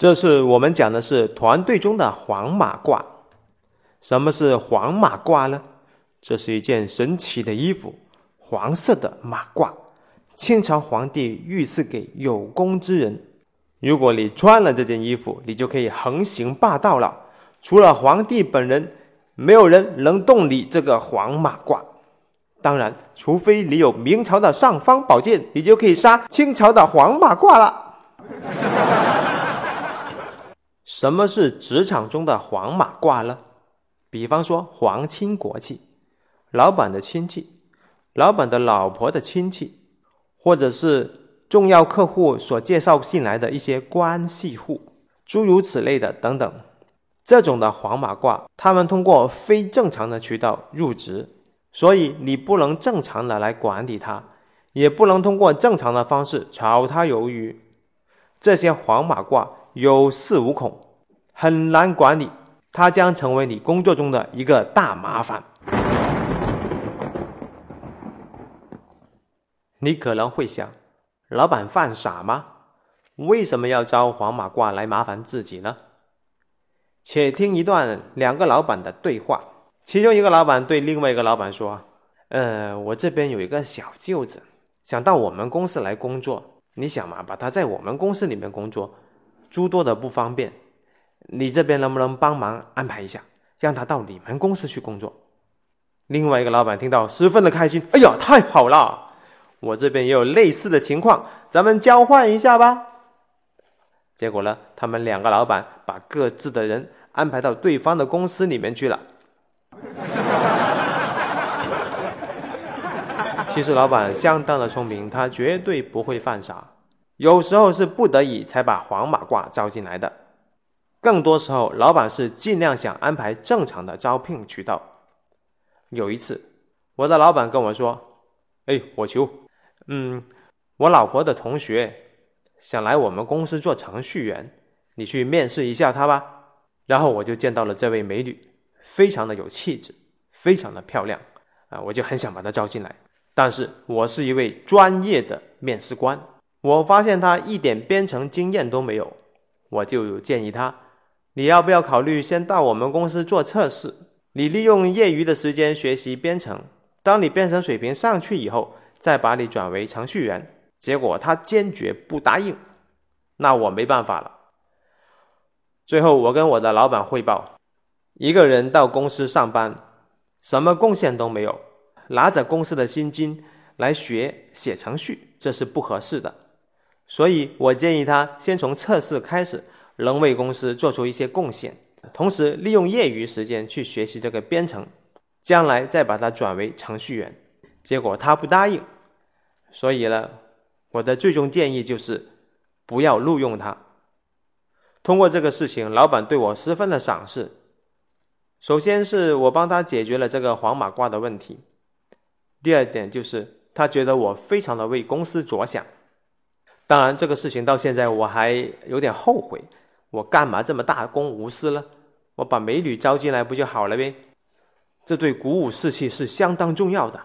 这次我们讲的是团队中的黄马褂。什么是黄马褂呢？这是一件神奇的衣服，黄色的马褂，清朝皇帝御赐给有功之人。如果你穿了这件衣服，你就可以横行霸道了。除了皇帝本人，没有人能动你这个黄马褂。当然，除非你有明朝的尚方宝剑，你就可以杀清朝的黄马褂了。什么是职场中的黄马褂呢？比方说皇亲国戚。老板的亲戚，老板的老婆的亲戚，或者是重要客户所介绍进来的一些关系户，诸如此类的等等，这种的黄马褂，他们通过非正常的渠道入职，所以你不能正常的来管理他，也不能通过正常的方式炒他鱿鱼。这些黄马褂有恃无恐，很难管理，他将成为你工作中的一个大麻烦。你可能会想，老板犯傻吗？为什么要招黄马褂来麻烦自己呢？且听一段两个老板的对话。其中一个老板对另外一个老板说：“呃，我这边有一个小舅子，想到我们公司来工作。你想嘛，把他在我们公司里面工作，诸多的不方便。你这边能不能帮忙安排一下，让他到你们公司去工作？”另外一个老板听到十分的开心：“哎呀，太好了！”我这边也有类似的情况，咱们交换一下吧。结果呢，他们两个老板把各自的人安排到对方的公司里面去了。其实老板相当的聪明，他绝对不会犯傻。有时候是不得已才把黄马褂招进来的，更多时候老板是尽量想安排正常的招聘渠道。有一次，我的老板跟我说：“哎，火球。”嗯，我老婆的同学想来我们公司做程序员，你去面试一下她吧。然后我就见到了这位美女，非常的有气质，非常的漂亮啊，我就很想把她招进来。但是我是一位专业的面试官，我发现他一点编程经验都没有，我就建议他，你要不要考虑先到我们公司做测试？你利用业余的时间学习编程，当你编程水平上去以后。再把你转为程序员，结果他坚决不答应，那我没办法了。最后我跟我的老板汇报，一个人到公司上班，什么贡献都没有，拿着公司的薪金来学写程序，这是不合适的。所以我建议他先从测试开始，能为公司做出一些贡献，同时利用业余时间去学习这个编程，将来再把他转为程序员。结果他不答应，所以呢，我的最终建议就是不要录用他。通过这个事情，老板对我十分的赏识。首先是我帮他解决了这个黄马褂的问题，第二点就是他觉得我非常的为公司着想。当然，这个事情到现在我还有点后悔，我干嘛这么大公无私呢？我把美女招进来不就好了呗？这对鼓舞士气是相当重要的。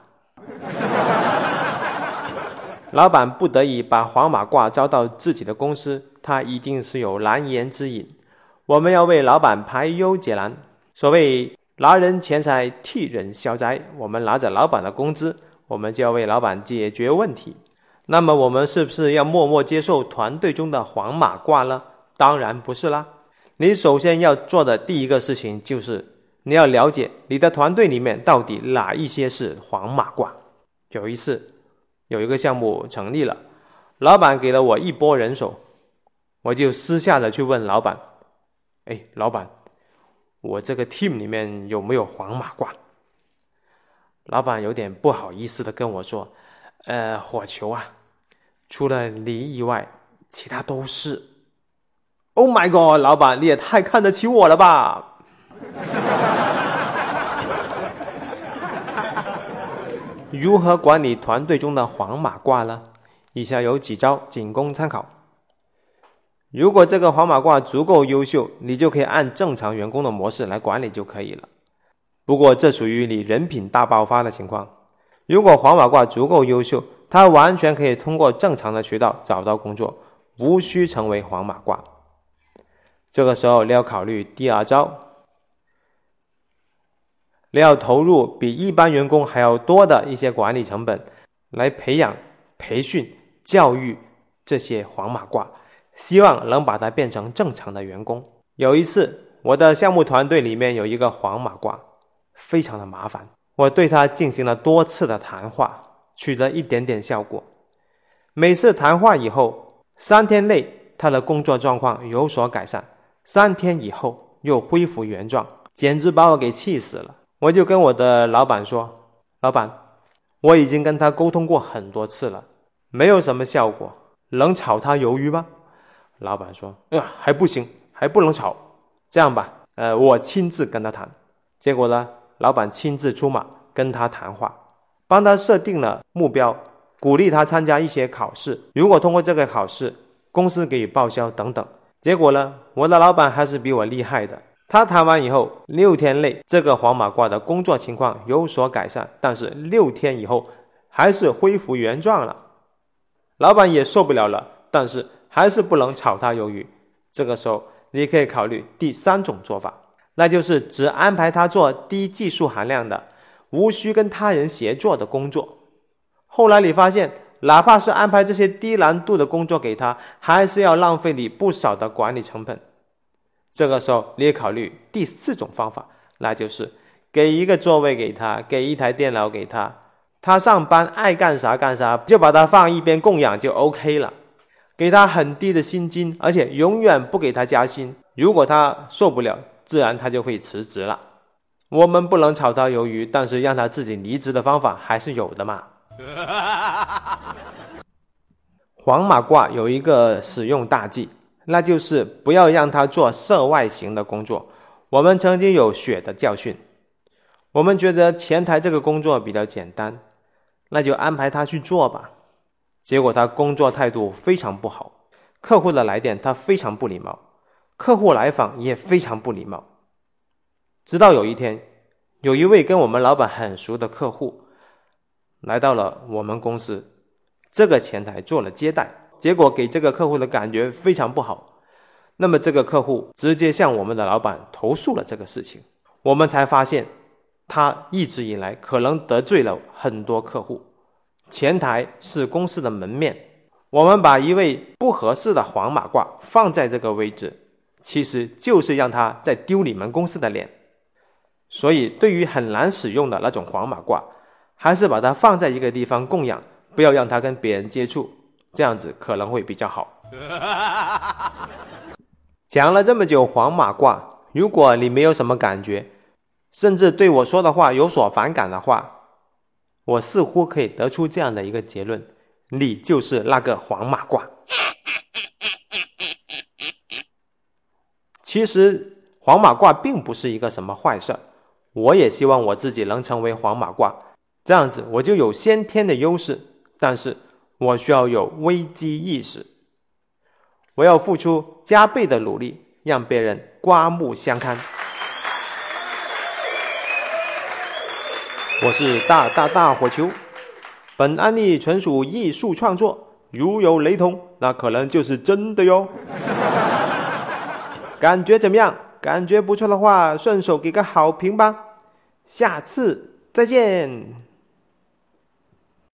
老板不得已把黄马褂招到自己的公司，他一定是有难言之隐。我们要为老板排忧解难。所谓拿人钱财替人消灾，我们拿着老板的工资，我们就要为老板解决问题。那么，我们是不是要默默接受团队中的黄马褂呢？当然不是啦。你首先要做的第一个事情就是。你要了解你的团队里面到底哪一些是黄马褂。有一次，有一个项目成立了，老板给了我一波人手，我就私下的去问老板：“哎，老板，我这个 team 里面有没有黄马褂？”老板有点不好意思的跟我说：“呃，火球啊，除了你以外，其他都是。”Oh my god，老板你也太看得起我了吧！如何管理团队中的黄马褂呢？以下有几招仅供参考。如果这个黄马褂足够优秀，你就可以按正常员工的模式来管理就可以了。不过这属于你人品大爆发的情况。如果黄马褂足够优秀，他完全可以通过正常的渠道找到工作，无需成为黄马褂。这个时候你要考虑第二招，你要投入比一般员工还要多的一些管理成本，来培养、培训、教育这些黄马褂，希望能把它变成正常的员工。有一次，我的项目团队里面有一个黄马褂，非常的麻烦，我对他进行了多次的谈话，取得一点点效果。每次谈话以后，三天内他的工作状况有所改善，三天以后又恢复原状，简直把我给气死了。我就跟我的老板说：“老板，我已经跟他沟通过很多次了，没有什么效果，能炒他鱿鱼吗？”老板说：“呀，还不行，还不能炒。这样吧，呃，我亲自跟他谈。”结果呢，老板亲自出马跟他谈话，帮他设定了目标。鼓励他参加一些考试，如果通过这个考试，公司给予报销等等。结果呢，我的老板还是比我厉害的。他谈完以后，六天内这个黄马褂的工作情况有所改善，但是六天以后还是恢复原状了。老板也受不了了，但是还是不能炒他鱿鱼。这个时候，你可以考虑第三种做法，那就是只安排他做低技术含量的、无需跟他人协作的工作。后来你发现，哪怕是安排这些低难度的工作给他，还是要浪费你不少的管理成本。这个时候，你也考虑第四种方法，那就是给一个座位给他，给一台电脑给他，他上班爱干啥干啥，就把他放一边供养就 OK 了。给他很低的薪金，而且永远不给他加薪。如果他受不了，自然他就会辞职了。我们不能炒他鱿鱼，但是让他自己离职的方法还是有的嘛。黄马褂有一个使用大忌，那就是不要让他做涉外型的工作。我们曾经有血的教训，我们觉得前台这个工作比较简单，那就安排他去做吧。结果他工作态度非常不好，客户的来电他非常不礼貌，客户来访也非常不礼貌。直到有一天，有一位跟我们老板很熟的客户。来到了我们公司，这个前台做了接待，结果给这个客户的感觉非常不好。那么这个客户直接向我们的老板投诉了这个事情，我们才发现他一直以来可能得罪了很多客户。前台是公司的门面，我们把一位不合适的黄马褂放在这个位置，其实就是让他在丢你们公司的脸。所以，对于很难使用的那种黄马褂。还是把它放在一个地方供养，不要让它跟别人接触，这样子可能会比较好。讲了这么久黄马褂，如果你没有什么感觉，甚至对我说的话有所反感的话，我似乎可以得出这样的一个结论：你就是那个黄马褂。其实黄马褂并不是一个什么坏事，我也希望我自己能成为黄马褂。这样子我就有先天的优势，但是我需要有危机意识，我要付出加倍的努力，让别人刮目相看。我是大大大火球，本案例纯属艺术创作，如有雷同，那可能就是真的哟。感觉怎么样？感觉不错的话，顺手给个好评吧。下次再见。